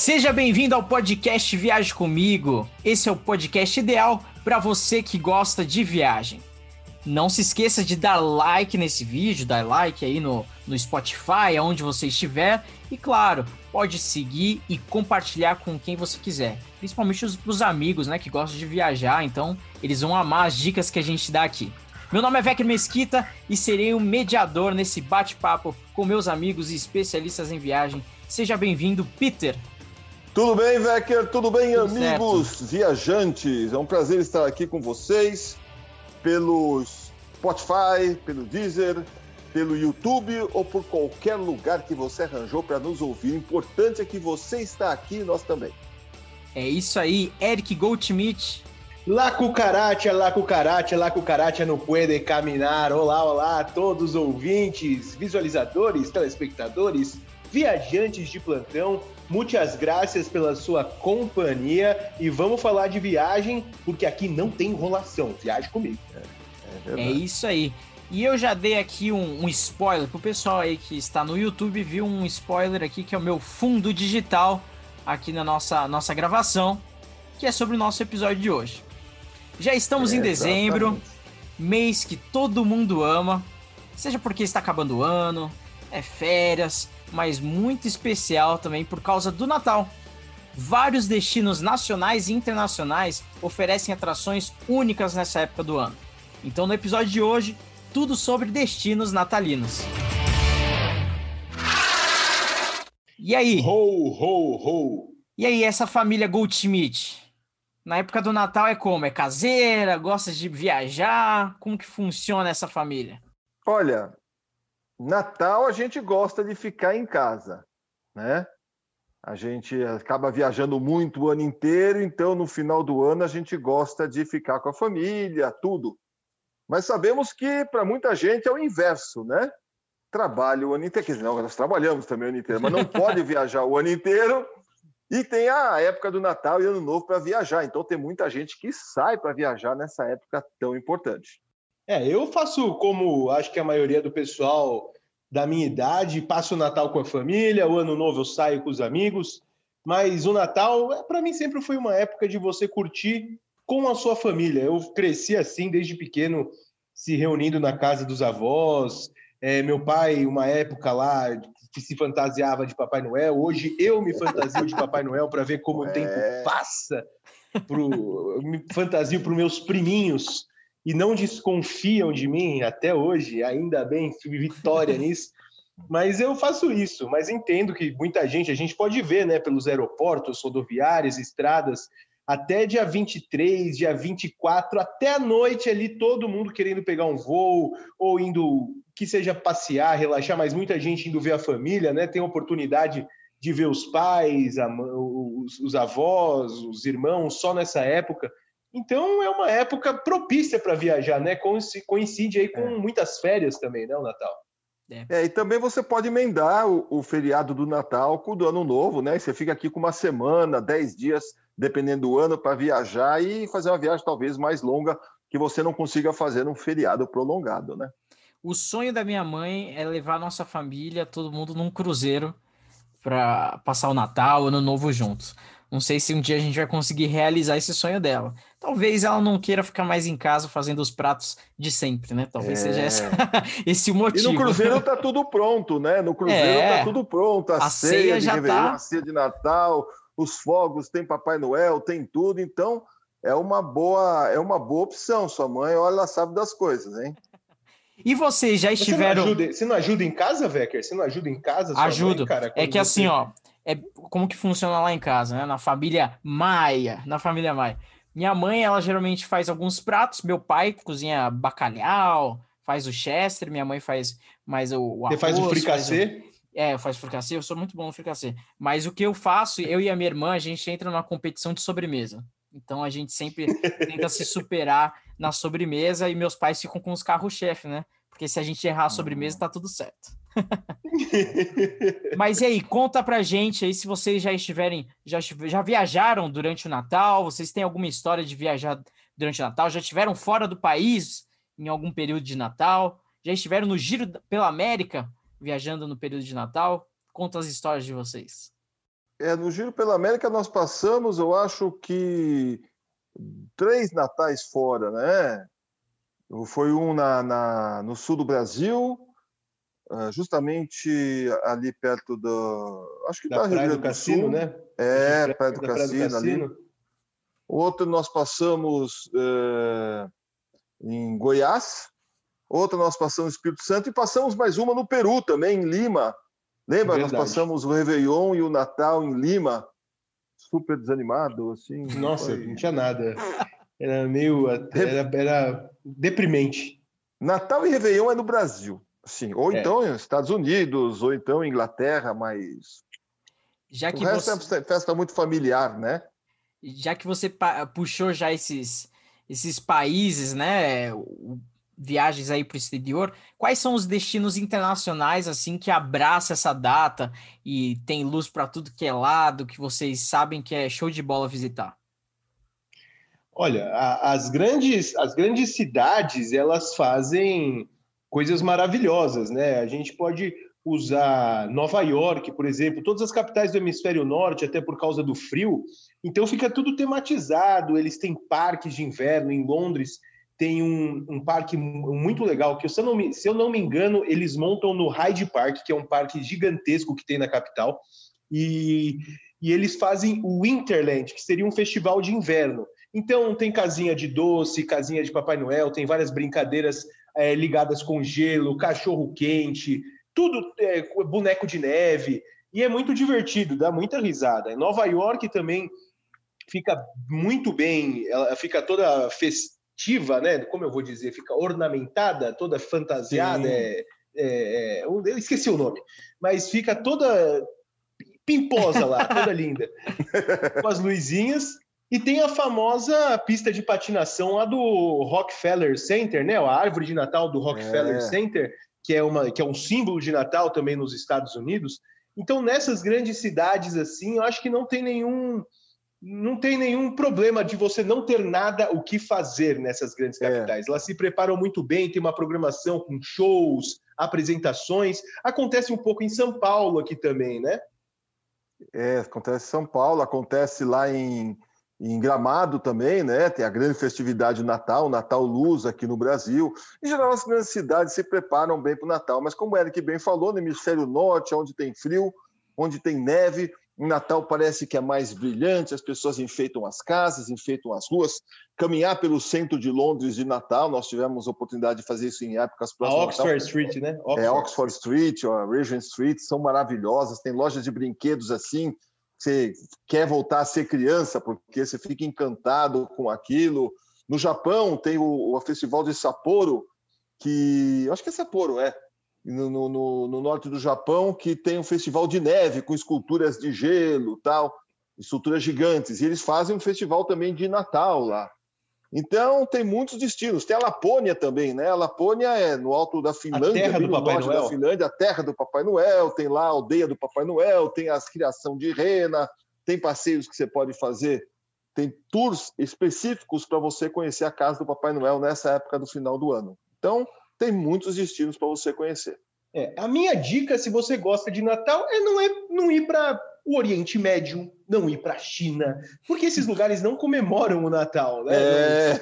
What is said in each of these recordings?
Seja bem-vindo ao podcast Viaje Comigo. Esse é o podcast ideal para você que gosta de viagem. Não se esqueça de dar like nesse vídeo, dar like aí no, no Spotify, aonde você estiver. E claro, pode seguir e compartilhar com quem você quiser. Principalmente os, os amigos, né, que gostam de viajar. Então, eles vão amar as dicas que a gente dá aqui. Meu nome é Vecchio Mesquita e serei o mediador nesse bate-papo com meus amigos e especialistas em viagem. Seja bem-vindo, Peter. Tudo bem, Vecker? Tudo bem, Tudo amigos certo. viajantes? É um prazer estar aqui com vocês pelo Spotify, pelo Deezer, pelo YouTube ou por qualquer lugar que você arranjou para nos ouvir. O importante é que você está aqui e nós também. É isso aí, Eric Goldschmidt. La cucaracha, la cucaracha, la cucaracha não puede caminar. Olá, olá, todos os ouvintes, visualizadores, telespectadores, viajantes de plantão. Muitas graças pela sua companhia e vamos falar de viagem, porque aqui não tem enrolação. Viaje comigo. É, é, é isso aí. E eu já dei aqui um, um spoiler pro pessoal aí que está no YouTube, viu um spoiler aqui que é o meu fundo digital aqui na nossa, nossa gravação, que é sobre o nosso episódio de hoje. Já estamos é, em dezembro, exatamente. mês que todo mundo ama, seja porque está acabando o ano, é férias, mas muito especial também por causa do Natal. Vários destinos nacionais e internacionais oferecem atrações únicas nessa época do ano. Então, no episódio de hoje, tudo sobre destinos natalinos. E aí? Ho, ho, ho! E aí, essa família Goldschmidt? Na época do Natal é como? É caseira? Gosta de viajar? Como que funciona essa família? Olha, Natal a gente gosta de ficar em casa, né? A gente acaba viajando muito o ano inteiro, então no final do ano a gente gosta de ficar com a família, tudo. Mas sabemos que para muita gente é o inverso, né? Trabalha o ano inteiro, quer dizer, não, nós trabalhamos também o ano inteiro, mas não pode viajar o ano inteiro. E tem a época do Natal e Ano Novo para viajar, então tem muita gente que sai para viajar nessa época tão importante. É, eu faço como acho que a maioria do pessoal da minha idade, passo o Natal com a família, o Ano Novo eu saio com os amigos, mas o Natal, é, para mim, sempre foi uma época de você curtir com a sua família. Eu cresci assim desde pequeno, se reunindo na casa dos avós. É, meu pai, uma época lá, se fantasiava de Papai Noel. Hoje eu me fantasio de Papai Noel para ver como é... o tempo passa. Pro, me fantasio para os meus priminhos e não desconfiam de mim até hoje, ainda bem, vitória nisso. Mas eu faço isso, mas entendo que muita gente, a gente pode ver, né, pelos aeroportos, rodoviárias, estradas, até dia 23, dia 24, até a noite ali, todo mundo querendo pegar um voo ou indo, que seja passear, relaxar, mas muita gente indo ver a família, né, tem oportunidade de ver os pais, a, os, os avós, os irmãos, só nessa época. Então é uma época propícia para viajar, né? Coincide aí com é. muitas férias também, né? O Natal. É. é, e também você pode emendar o, o, feriado do Natal com o do Ano Novo, né? Você fica aqui com uma semana, dez dias, dependendo do ano, para viajar e fazer uma viagem talvez mais longa que você não consiga fazer num feriado prolongado, né? O sonho da minha mãe é levar nossa família, todo mundo num cruzeiro para passar o Natal, o Ano Novo juntos. Não sei se um dia a gente vai conseguir realizar esse sonho dela. Talvez ela não queira ficar mais em casa fazendo os pratos de sempre, né? Talvez é. seja essa, esse o motivo. E no Cruzeiro tá tudo pronto, né? No Cruzeiro é. tá tudo pronto. A, a ceia, ceia já tá. A ceia de Natal, os fogos, tem Papai Noel, tem tudo. Então, é uma boa, é uma boa opção. Sua mãe, olha, ela sabe das coisas, hein? E vocês já estiveram. Você não ajuda, você não ajuda em casa, Vecker? Você não ajuda em casa? Ajudo. Mãe, cara, é que assim, ó, é como que funciona lá em casa, né? Na família Maia, na família Maia. Minha mãe, ela geralmente faz alguns pratos, meu pai cozinha bacalhau, faz o chester, minha mãe faz mais o, o arroz. Você faz o fricassê? Faz o... É, eu faço fricassê, eu sou muito bom no fricassê. Mas o que eu faço, eu e a minha irmã, a gente entra numa competição de sobremesa. Então a gente sempre tenta se superar na sobremesa e meus pais ficam com os carros-chefe, né? Porque se a gente errar a sobremesa, tá tudo certo. Mas e aí, conta pra gente aí se vocês já estiverem, já, já viajaram durante o Natal, vocês têm alguma história de viajar durante o Natal, já estiveram fora do país em algum período de Natal, já estiveram no giro pela América viajando no período de Natal? Conta as histórias de vocês. É, no Giro pela América nós passamos, eu acho que três natais fora, né? Foi um na, na no sul do Brasil, justamente ali perto do. Acho que da tá Praia do, do Cassino, Sul. né? É, Praia do, Cassino, Praia do Cassino ali. Outro nós passamos uh, em Goiás, outra nós passamos no Espírito Santo e passamos mais uma no Peru também, em Lima. Lembra? Verdade. Nós passamos o Réveillon e o Natal em Lima. Super desanimado, assim. Nossa, foi... não tinha nada. Era meio. Era, era deprimente. Natal e Réveillon é no Brasil. Sim, ou é. então Estados Unidos, ou então Inglaterra, mas. Já que o resto você... é festa muito familiar, né? Já que você puxou já esses, esses países, né? Viagens aí para o exterior, quais são os destinos internacionais assim que abraça essa data e tem luz para tudo que é lado, que vocês sabem que é show de bola visitar? Olha, a, as grandes as grandes cidades elas fazem coisas maravilhosas, né? A gente pode usar Nova York, por exemplo, todas as capitais do hemisfério norte, até por causa do frio, então fica tudo tematizado. Eles têm parques de inverno em Londres, tem um, um parque muito legal que, se eu, não me, se eu não me engano, eles montam no Hyde Park, que é um parque gigantesco que tem na capital, e, e eles fazem o Winterland, que seria um festival de inverno. Então tem casinha de doce, casinha de Papai Noel, tem várias brincadeiras é, ligadas com gelo, cachorro quente, tudo é, boneco de neve. E é muito divertido, dá muita risada. Em Nova York também fica muito bem, ela fica toda festiva, né? Como eu vou dizer, fica ornamentada, toda fantasiada. É, é, é eu esqueci o nome, mas fica toda pimposa lá, toda linda, com as luzinhas. E tem a famosa pista de patinação lá do Rockefeller Center, né? A árvore de Natal do Rockefeller é. Center, que é, uma, que é um símbolo de Natal também nos Estados Unidos. Então, nessas grandes cidades assim, eu acho que não tem nenhum não tem nenhum problema de você não ter nada o que fazer nessas grandes é. capitais. É. Elas se preparam muito bem, tem uma programação com shows, apresentações. Acontece um pouco em São Paulo aqui também, né? É, acontece em São Paulo, acontece lá em em Gramado também, né? Tem a grande festividade Natal, Natal Luz aqui no Brasil. Em geral, as grandes cidades se preparam bem para o Natal, mas como o Eric bem falou, no hemisfério norte, onde tem frio, onde tem neve, o Natal parece que é mais brilhante, as pessoas enfeitam as casas, enfeitam as ruas. Caminhar pelo centro de Londres de Natal, nós tivemos a oportunidade de fazer isso em épocas próximas. A Oxford Natal. Street, né? Oxford. É, Oxford Street, a Regent Street, são maravilhosas, tem lojas de brinquedos assim, você quer voltar a ser criança porque você fica encantado com aquilo. No Japão tem o, o festival de Sapporo, que acho que é Sapporo, é, no, no, no, norte do Japão, que tem um festival de neve com esculturas de gelo, tal, esculturas gigantes. E eles fazem um festival também de Natal lá. Então, tem muitos destinos. Tem a Lapônia também, né? A Lapônia é no alto da Finlândia, a terra do Papai Noel. da Finlândia, a terra do Papai Noel. Tem lá a aldeia do Papai Noel, tem a criação de rena, tem passeios que você pode fazer. Tem tours específicos para você conhecer a casa do Papai Noel nessa época do final do ano. Então, tem muitos destinos para você conhecer. É, a minha dica, se você gosta de Natal, é não, é, não ir para o Oriente Médio, não ir para a China, porque esses lugares não comemoram o Natal, né? É.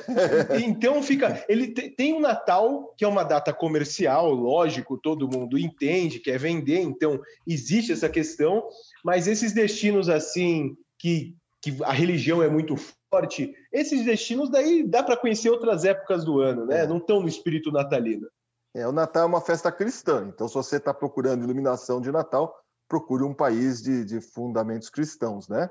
Então fica. Ele tem o Natal, que é uma data comercial, lógico, todo mundo entende, quer vender, então existe essa questão, mas esses destinos assim que, que a religião é muito forte, esses destinos daí dá para conhecer outras épocas do ano, né? É. Não estão no espírito natalino. É, o Natal é uma festa cristã, então se você está procurando iluminação de Natal, procure um país de, de fundamentos cristãos, né?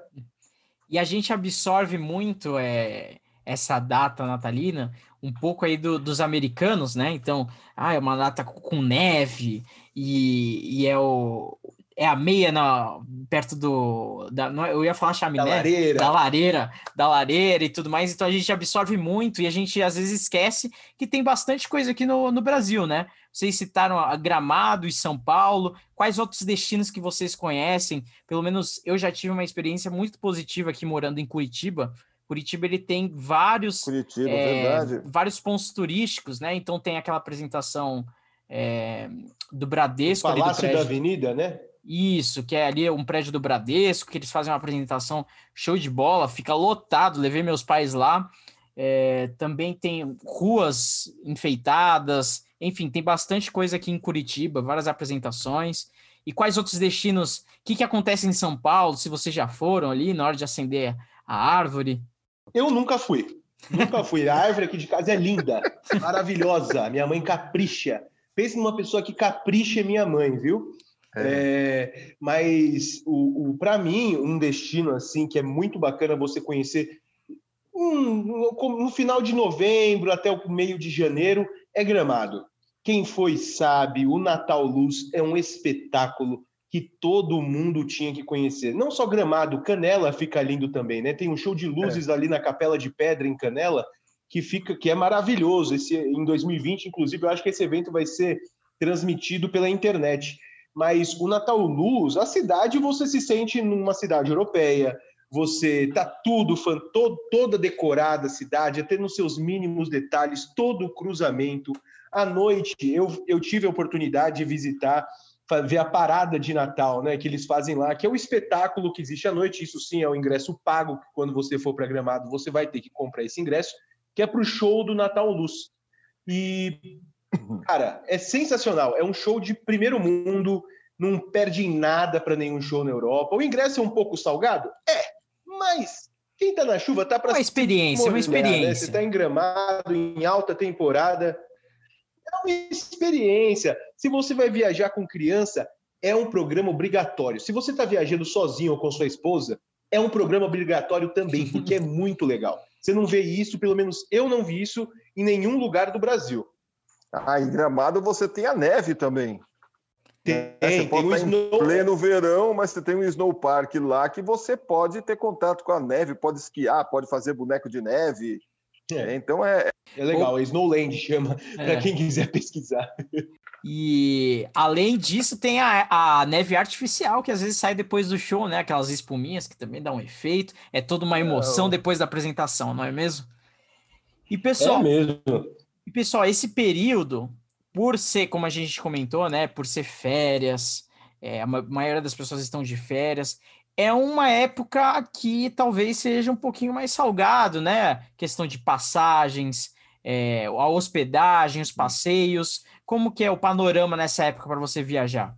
E a gente absorve muito é, essa data natalina, um pouco aí do, dos americanos, né? Então, ah, é uma data com neve e, e é o, é a meia na, perto do. Da, é, eu ia falar chaminé. Da lareira. Da lareira, da lareira e tudo mais. Então a gente absorve muito e a gente às vezes esquece que tem bastante coisa aqui no, no Brasil, né? Vocês citaram a Gramado e São Paulo. Quais outros destinos que vocês conhecem? Pelo menos eu já tive uma experiência muito positiva aqui morando em Curitiba. Curitiba ele tem vários, Curitiba, é, vários pontos turísticos, né? Então tem aquela apresentação é, do Bradesco. O Palácio da Avenida, né? Isso, que é ali um prédio do Bradesco, que eles fazem uma apresentação show de bola, fica lotado. Levei meus pais lá. É, também tem ruas enfeitadas, enfim, tem bastante coisa aqui em Curitiba, várias apresentações. E quais outros destinos? O que, que acontece em São Paulo? Se vocês já foram ali na hora de acender a árvore? Eu nunca fui. Nunca fui. A árvore aqui de casa é linda, maravilhosa. Minha mãe capricha. Pense numa pessoa que capricha minha mãe, viu? É. É, mas o, o para mim um destino assim que é muito bacana você conhecer um, no, no final de novembro até o meio de janeiro é Gramado. Quem foi sabe, o Natal Luz é um espetáculo que todo mundo tinha que conhecer. Não só Gramado, Canela fica lindo também, né? Tem um show de luzes é. ali na Capela de Pedra em Canela que fica que é maravilhoso. Esse em 2020, inclusive, eu acho que esse evento vai ser transmitido pela internet mas o Natal Luz, a cidade você se sente numa cidade europeia, você tá tudo, todo, toda decorada a cidade, até nos seus mínimos detalhes, todo o cruzamento. À noite, eu, eu tive a oportunidade de visitar, ver a parada de Natal, né, que eles fazem lá, que é o espetáculo que existe à noite. Isso sim é o ingresso pago, que quando você for para Gramado, você vai ter que comprar esse ingresso, que é para o show do Natal Luz. E Cara, é sensacional. É um show de primeiro mundo, não perde em nada para nenhum show na Europa. O ingresso é um pouco salgado? É, mas quem tá na chuva tá para uma experiência, uma experiência. Né? Você tá em gramado, em alta temporada. É uma experiência. Se você vai viajar com criança, é um programa obrigatório. Se você está viajando sozinho ou com sua esposa, é um programa obrigatório também, porque é muito legal. Você não vê isso, pelo menos eu não vi isso em nenhum lugar do Brasil. Ah, em Gramado você tem a neve também. Tem, é, você pode tem um snow... pleno verão, mas você tem um snow park lá que você pode ter contato com a neve, pode esquiar, pode fazer boneco de neve. É. Então é. É legal, o... Snowland chama, é. para quem quiser pesquisar. E além disso, tem a, a, neve artificial, que às vezes sai depois do show, né? Aquelas espuminhas que também dão um efeito. É toda uma emoção depois da apresentação, não é mesmo? E pessoal. É mesmo. Pessoal, esse período, por ser, como a gente comentou, né? Por ser férias, é, a maioria das pessoas estão de férias. É uma época que talvez seja um pouquinho mais salgado, né? Questão de passagens, é, a hospedagem, os passeios. Como que é o panorama nessa época para você viajar?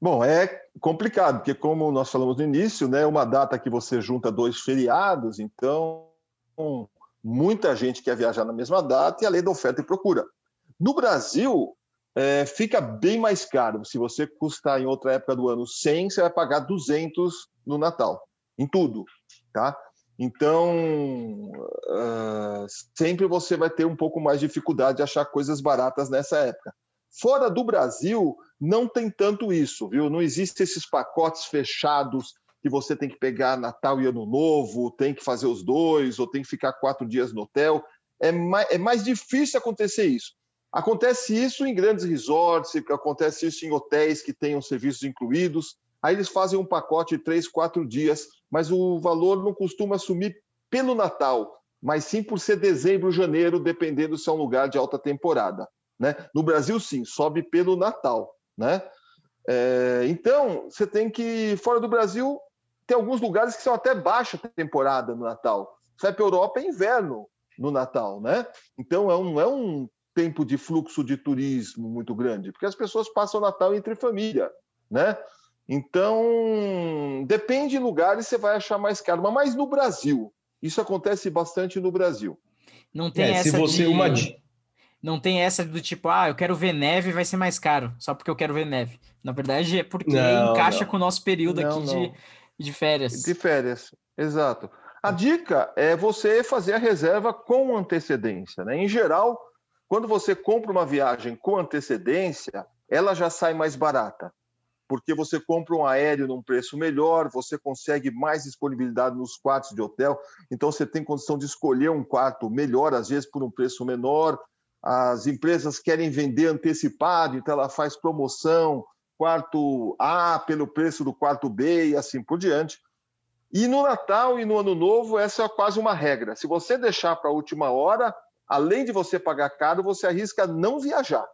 Bom, é complicado, porque como nós falamos no início, né, uma data que você junta dois feriados, então muita gente quer viajar na mesma data e a lei da oferta e procura. No Brasil, é, fica bem mais caro. Se você custar em outra época do ano 100, você vai pagar 200 no Natal, em tudo, tá? Então, uh, sempre você vai ter um pouco mais de dificuldade de achar coisas baratas nessa época. Fora do Brasil, não tem tanto isso, viu? Não existem esses pacotes fechados que você tem que pegar Natal e Ano Novo, tem que fazer os dois, ou tem que ficar quatro dias no hotel. É mais, é mais difícil acontecer isso. Acontece isso em grandes resorts, acontece isso em hotéis que tenham serviços incluídos. Aí eles fazem um pacote de três, quatro dias, mas o valor não costuma sumir pelo Natal, mas sim por ser dezembro, janeiro, dependendo se é um lugar de alta temporada. Né? No Brasil, sim, sobe pelo Natal. Né? É, então, você tem que, fora do Brasil, tem alguns lugares que são até baixa temporada no Natal. Você vai para a Europa, é inverno no Natal, né? Então é um, é um tempo de fluxo de turismo muito grande, porque as pessoas passam o Natal entre família, né? Então, depende de lugares, você vai achar mais caro. Mas no Brasil, isso acontece bastante no Brasil. Não tem é, essa se você de... uma não tem essa do tipo, ah, eu quero ver neve, vai ser mais caro, só porque eu quero ver neve. Na verdade, é porque não, encaixa não. com o nosso período não, aqui de de férias. De férias, exato. A dica é você fazer a reserva com antecedência. Né? Em geral, quando você compra uma viagem com antecedência, ela já sai mais barata, porque você compra um aéreo num preço melhor, você consegue mais disponibilidade nos quartos de hotel, então você tem condição de escolher um quarto melhor, às vezes por um preço menor. As empresas querem vender antecipado, então ela faz promoção, quarto A pelo preço do quarto B e assim por diante. E no Natal e no Ano Novo, essa é quase uma regra. Se você deixar para a última hora, além de você pagar caro, você arrisca não viajar.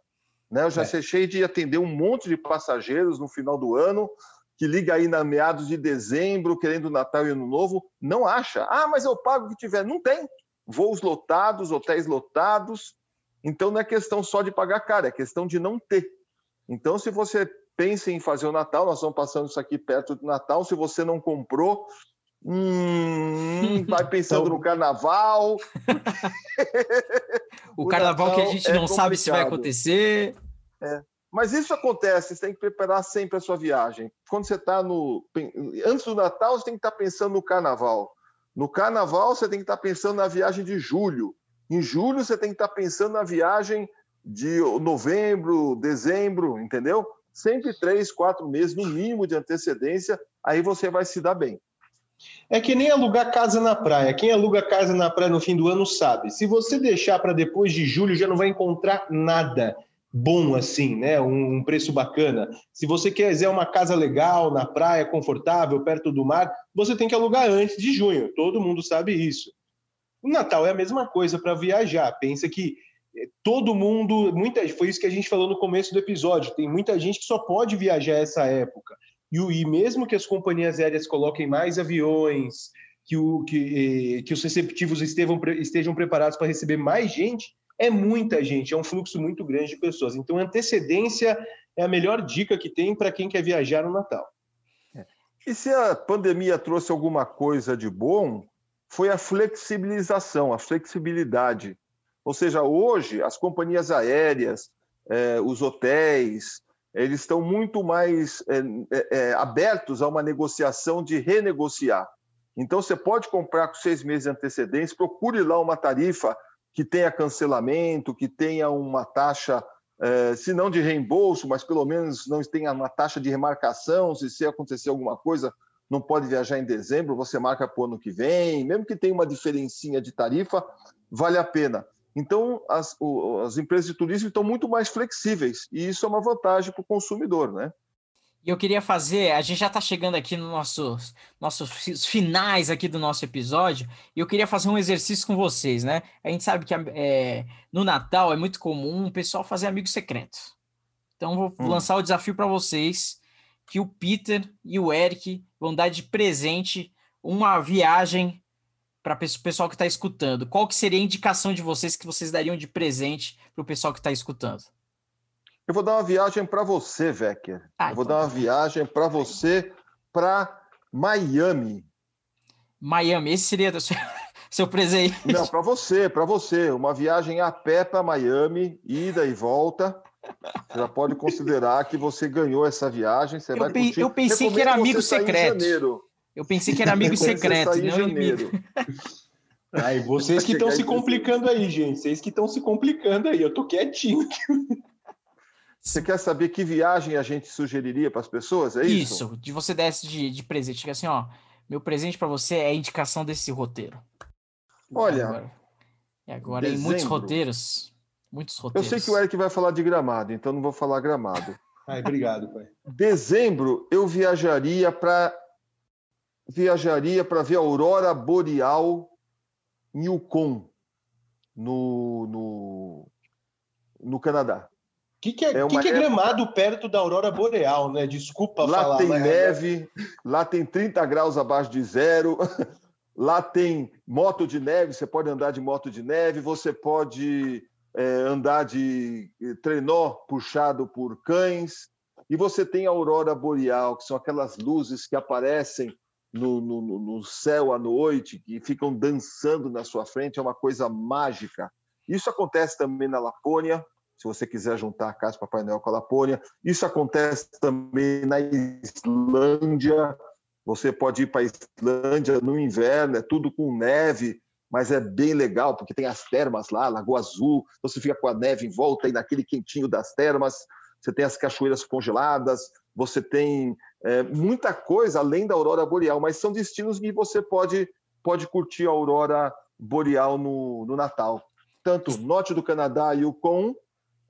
Né? Eu já é. cheio de atender um monte de passageiros no final do ano, que liga aí na meados de dezembro, querendo Natal e Ano Novo, não acha. Ah, mas eu pago o que tiver. Não tem. Voos lotados, hotéis lotados. Então não é questão só de pagar caro, é questão de não ter. Então, se você pensa em fazer o Natal, nós estamos passando isso aqui perto do Natal, se você não comprou, Hum, vai pensando então... no carnaval. o, o, carnaval Natal que a gente é não complicado. sabe se vai acontecer. É. Mas isso acontece, você tem que preparar sempre a sua viagem. Quando você está no. Antes do Natal, você tem que estar tá pensando no carnaval. No carnaval, você tem que estar tá pensando na viagem de julho. Em julho, você tem que estar tá pensando na viagem de novembro, dezembro, entendeu? Sempre três, quatro meses, no mínimo, de antecedência, aí você vai se dar bem. É que nem alugar casa na praia. Quem aluga casa na praia no fim do ano sabe. Se você deixar para depois de julho, já não vai encontrar nada bom assim, né? Um, preço bacana. Se você quiser uma casa legal na praia, confortável, perto do mar, você tem que alugar antes de junho. Todo mundo sabe isso. O Natal é a mesma coisa para viajar. Pensa que todo mundo, muita, foi isso que a gente falou no começo do episódio. Tem muita gente que só pode viajar essa época. E, e mesmo que as companhias aéreas coloquem mais aviões, que, o, que, eh, que os receptivos estejam, estejam preparados para receber mais gente, é muita gente, é um fluxo muito grande de pessoas. Então, antecedência é a melhor dica que tem para quem quer viajar no Natal. É. E se a pandemia trouxe alguma coisa de bom, foi a flexibilização, a flexibilidade. Ou seja, hoje as companhias aéreas, eh, os hotéis, eles estão muito mais é, é, abertos a uma negociação de renegociar. Então, você pode comprar com seis meses de antecedência, procure lá uma tarifa que tenha cancelamento, que tenha uma taxa, é, se não de reembolso, mas pelo menos não tenha uma taxa de remarcação, se, se acontecer alguma coisa, não pode viajar em dezembro, você marca para o ano que vem, mesmo que tenha uma diferencinha de tarifa, vale a pena. Então, as, o, as empresas de turismo estão muito mais flexíveis e isso é uma vantagem para o consumidor, né? E eu queria fazer, a gente já está chegando aqui nos nossos, nossos finais aqui do nosso episódio, e eu queria fazer um exercício com vocês, né? A gente sabe que é, no Natal é muito comum o pessoal fazer amigo secreto. Então, vou hum. lançar o desafio para vocês que o Peter e o Eric vão dar de presente uma viagem para o pessoal que está escutando, qual que seria a indicação de vocês que vocês dariam de presente para o pessoal que está escutando? Eu vou dar uma viagem para você, Vecker. Ah, eu vou então dar uma tá viagem para você para Miami. Miami, esse seria o seu, seu presente? Não, para você, para você. Uma viagem a pé para Miami, ida e volta. Você já pode considerar que você ganhou essa viagem. Você eu vai curtir. Eu pensei Recomendo que era amigo secreto. Eu pensei que era amigo secreto, não inimigo. Aí, vocês que estão se complicando aí, gente. Vocês que estão se complicando aí. Eu tô quietinho. Você quer saber que viagem a gente sugeriria para as pessoas? É isso? Isso, de você desse de, de presente. assim, ó, meu presente para você é a indicação desse roteiro. Olha. Agora, e agora em muitos roteiros. Muitos roteiros. Eu sei que o Eric vai falar de gramado, então não vou falar gramado. Ai, obrigado, pai. Dezembro eu viajaria para viajaria para ver a aurora boreal em Yukon, no, no, no Canadá. O que, que, é, é que, que é gramado perto da aurora boreal, né? Desculpa lá falar. Lá tem é neve, lá tem 30 graus abaixo de zero, lá tem moto de neve, você pode andar de moto de neve, você pode é, andar de trenó puxado por cães, e você tem a aurora boreal, que são aquelas luzes que aparecem no, no, no, céu à noite, que ficam dançando na sua frente, é uma coisa mágica. Isso acontece também na Lapônia, se você quiser juntar a casa Papai Noel com a Lapônia. Isso acontece também na Islândia. Você pode ir para a Islândia no inverno, é tudo com neve, mas é bem legal, porque tem as termas lá, Lagoa Azul, você fica com a neve em volta e naquele quentinho das termas, você tem as cachoeiras congeladas, você tem é, muita coisa além da aurora boreal, mas são destinos que você pode, pode curtir a aurora boreal no, no Natal. Tanto norte do Canadá, Yukon,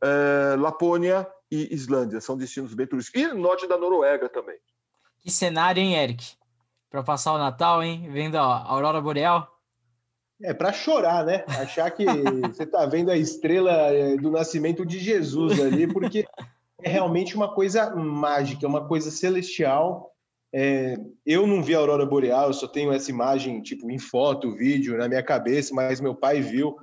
é, Lapônia e Islândia. São destinos bem turísticos. E norte da Noruega também. Que cenário, hein, Eric? Para passar o Natal, hein? Vendo a aurora boreal? É para chorar, né? Achar que você está vendo a estrela é, do nascimento de Jesus ali, porque é realmente uma coisa mágica, uma coisa celestial. É, eu não vi a aurora boreal, eu só tenho essa imagem tipo em foto, vídeo na minha cabeça, mas meu pai viu.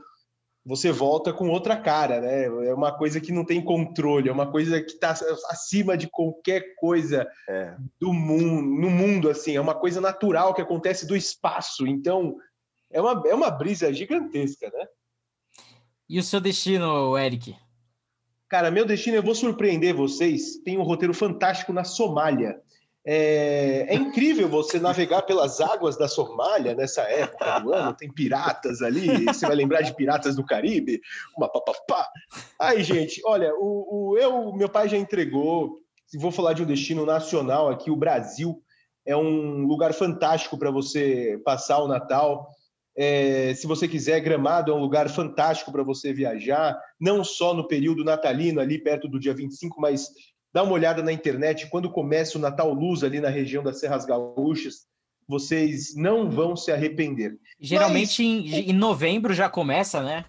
Você volta com outra cara, né? É uma coisa que não tem controle, é uma coisa que está acima de qualquer coisa é. do mundo, no mundo assim, é uma coisa natural que acontece do espaço. Então, é uma, é uma brisa gigantesca, né? E o seu destino, Eric? Cara, meu destino, eu vou surpreender vocês. Tem um roteiro fantástico na Somália. É, é, incrível você navegar pelas águas da Somália nessa época do ano. Tem piratas ali, você vai lembrar de piratas do Caribe, uma papapá. Aí, gente, olha, o, o, eu, meu pai já entregou. Vou falar de um destino nacional aqui, o Brasil. É um lugar fantástico para você passar o Natal. É, se você quiser, Gramado é um lugar fantástico para você viajar, não só no período natalino, ali perto do dia 25, mas dá uma olhada na internet. Quando começa o Natal Luz ali na região das Serras Gaúchas, vocês não vão se arrepender. Geralmente mas... em, em, novembro já começa, né?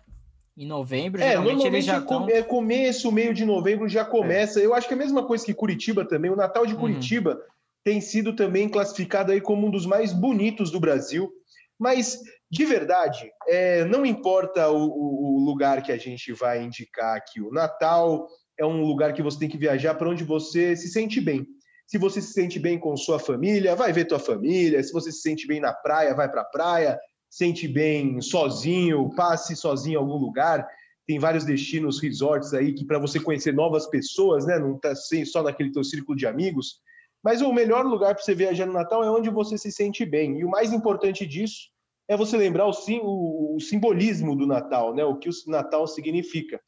Em novembro, é, geralmente eles já estão... É começo, meio de novembro já começa. É. Eu acho que é a mesma coisa que Curitiba também. O Natal de uhum. Curitiba uhum. tem sido também classificado aí como um dos mais bonitos do Brasil. Mas de verdade, é, não importa o, o, lugar que a gente vai indicar aqui. O Natal é um lugar que você tem que viajar para onde você se sente bem. Se você se sente bem com sua família, vai ver tua família. Se você se sente bem na praia, vai para a praia. Sente bem sozinho, passe sozinho em algum lugar. Tem vários destinos, resorts aí que para você conhecer novas pessoas, né? Não está só naquele teu círculo de amigos. Mas o melhor lugar para você viajar no Natal é onde você se sente bem. E o mais importante disso é você lembrar o, sim, o, o simbolismo do Natal, né? o que o Natal significa,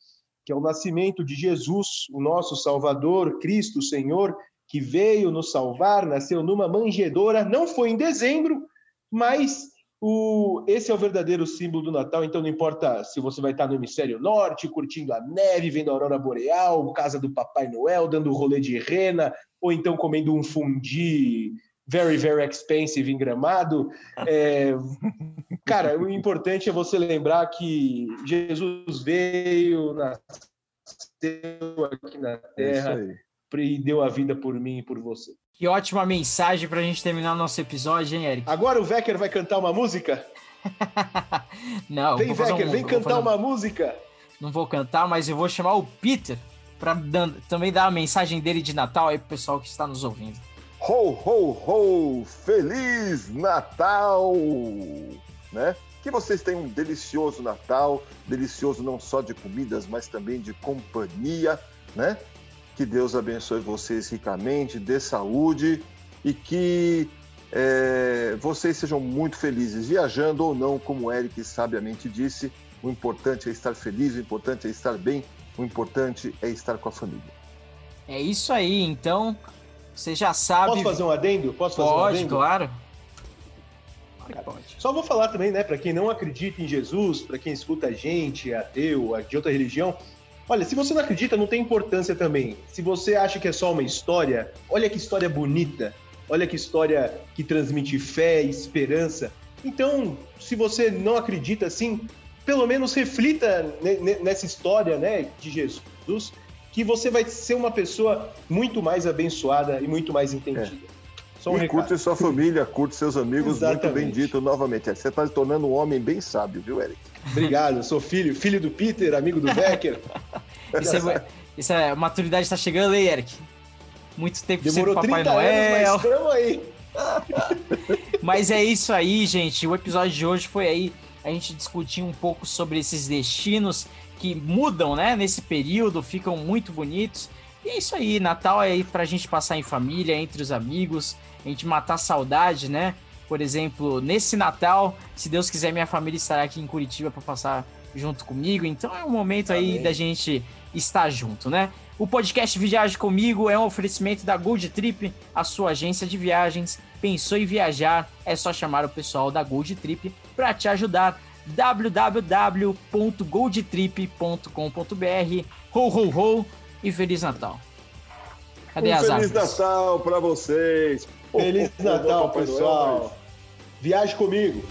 que é o nascimento de Jesus, o nosso Salvador, Cristo, Senhor, que veio nos salvar, nasceu numa manjedoura, não foi em dezembro, mas o, esse é o verdadeiro símbolo do Natal, então não importa se você vai estar no hemisfério norte, curtindo a neve, vendo a aurora boreal, casa do Papai Noel, dando rolê de rena, ou então comendo um fundi very, very expensive em Gramado. É, cara, o importante é você lembrar que Jesus veio, nasceu aqui na Terra e deu a vida por mim e por você. Que ótima mensagem para a gente terminar o nosso episódio, hein, Eric? Agora o Vecker vai cantar uma música? Não, vem, Vecker, um, vem cantar uma música. Não vou cantar, mas eu vou chamar o Peter para também dar a mensagem dele de Natal aí pro pessoal que está nos ouvindo. Ho, ho, ho! Feliz Natal! Né? Que vocês tenham um delicioso Natal, delicioso não só de comidas, mas também de companhia, né? Que Deus abençoe vocês ricamente, dê saúde e que é, vocês sejam muito felizes, viajando ou não, como o Eric sabiamente disse. O importante é estar feliz, o importante é estar bem, o importante é estar com a família. É isso aí, então você já sabe. Posso fazer um adendo? Posso fazer pode, um adendo? claro. Pode. Só vou falar também, né, para quem não acredita em Jesus, para quem escuta a gente, é ateu, de outra religião. Olha, se você não acredita, não tem importância também. Se você acha que é só uma história, olha que história bonita. Olha que história que transmite fé, esperança. Então, se você não acredita assim, pelo menos reflita nessa história, né, de Jesus que você vai ser uma pessoa muito mais abençoada e muito mais entendida. É. Um e recado. curte sua família, curte seus amigos, Exatamente. muito bem dito novamente. Você está se tornando um homem bem sábio, viu, Eric? Obrigado, eu sou filho, filho do Peter, amigo do Becker. isso, é, isso é, maturidade está chegando aí, Eric. Muito tempo Demorou sem Papai Noel. Anos, mas aí. mas é isso aí, gente. O episódio de hoje foi aí a gente discutir um pouco sobre esses destinos que mudam, né, nesse período, ficam muito bonitos. E é isso aí, Natal é aí pra gente passar em família, entre os amigos, a gente matar saudade, né? Por exemplo, nesse Natal, se Deus quiser, minha família estará aqui em Curitiba para passar junto comigo. Então é um momento aí Amém. da gente estar junto, né? O podcast Viagem Comigo é um oferecimento da Gold Trip, a sua agência de viagens. Pensou em viajar? É só chamar o pessoal da Gold Trip para te ajudar www.goldtrip.com.br. Ho, ho, ho e Feliz Natal. Cadê um as Feliz árvores? Natal para vocês. Feliz Natal, pessoal. Viaje comigo.